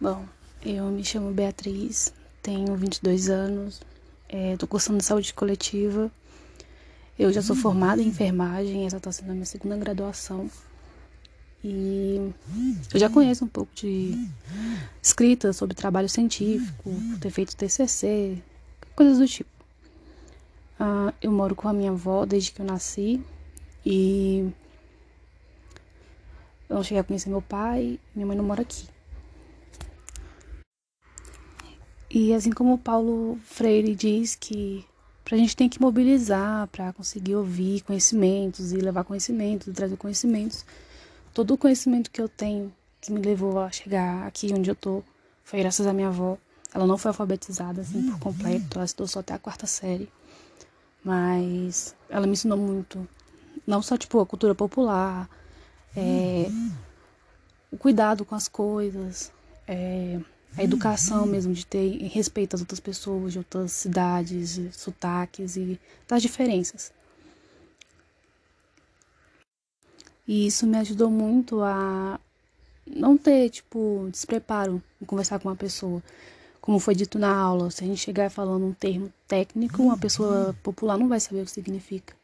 Bom, eu me chamo Beatriz, tenho 22 anos, estou é, cursando saúde coletiva. Eu já sou formada em enfermagem, essa está sendo a minha segunda graduação. E eu já conheço um pouco de escrita sobre trabalho científico, ter feito TCC, coisas do tipo. Uh, eu moro com a minha avó desde que eu nasci e eu não cheguei a conhecer meu pai, minha mãe não mora aqui. E assim como Paulo Freire diz que a gente tem que mobilizar para conseguir ouvir conhecimentos e levar conhecimentos, trazer conhecimentos. Todo o conhecimento que eu tenho, que me levou a chegar aqui onde eu tô, foi graças à minha avó. Ela não foi alfabetizada assim por completo, ela estudou só até a quarta série. Mas ela me ensinou muito. Não só tipo a cultura popular, é, o cuidado com as coisas, é, a educação mesmo, de ter respeito às outras pessoas, de outras cidades, sotaques e das diferenças. E isso me ajudou muito a não ter, tipo, despreparo em conversar com uma pessoa. Como foi dito na aula, se a gente chegar falando um termo técnico, uma pessoa popular não vai saber o que significa.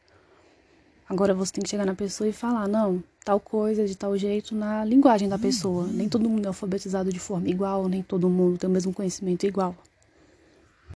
Agora você tem que chegar na pessoa e falar, não, tal coisa de tal jeito na linguagem da pessoa. Nem todo mundo é alfabetizado de forma igual, nem todo mundo tem o mesmo conhecimento igual.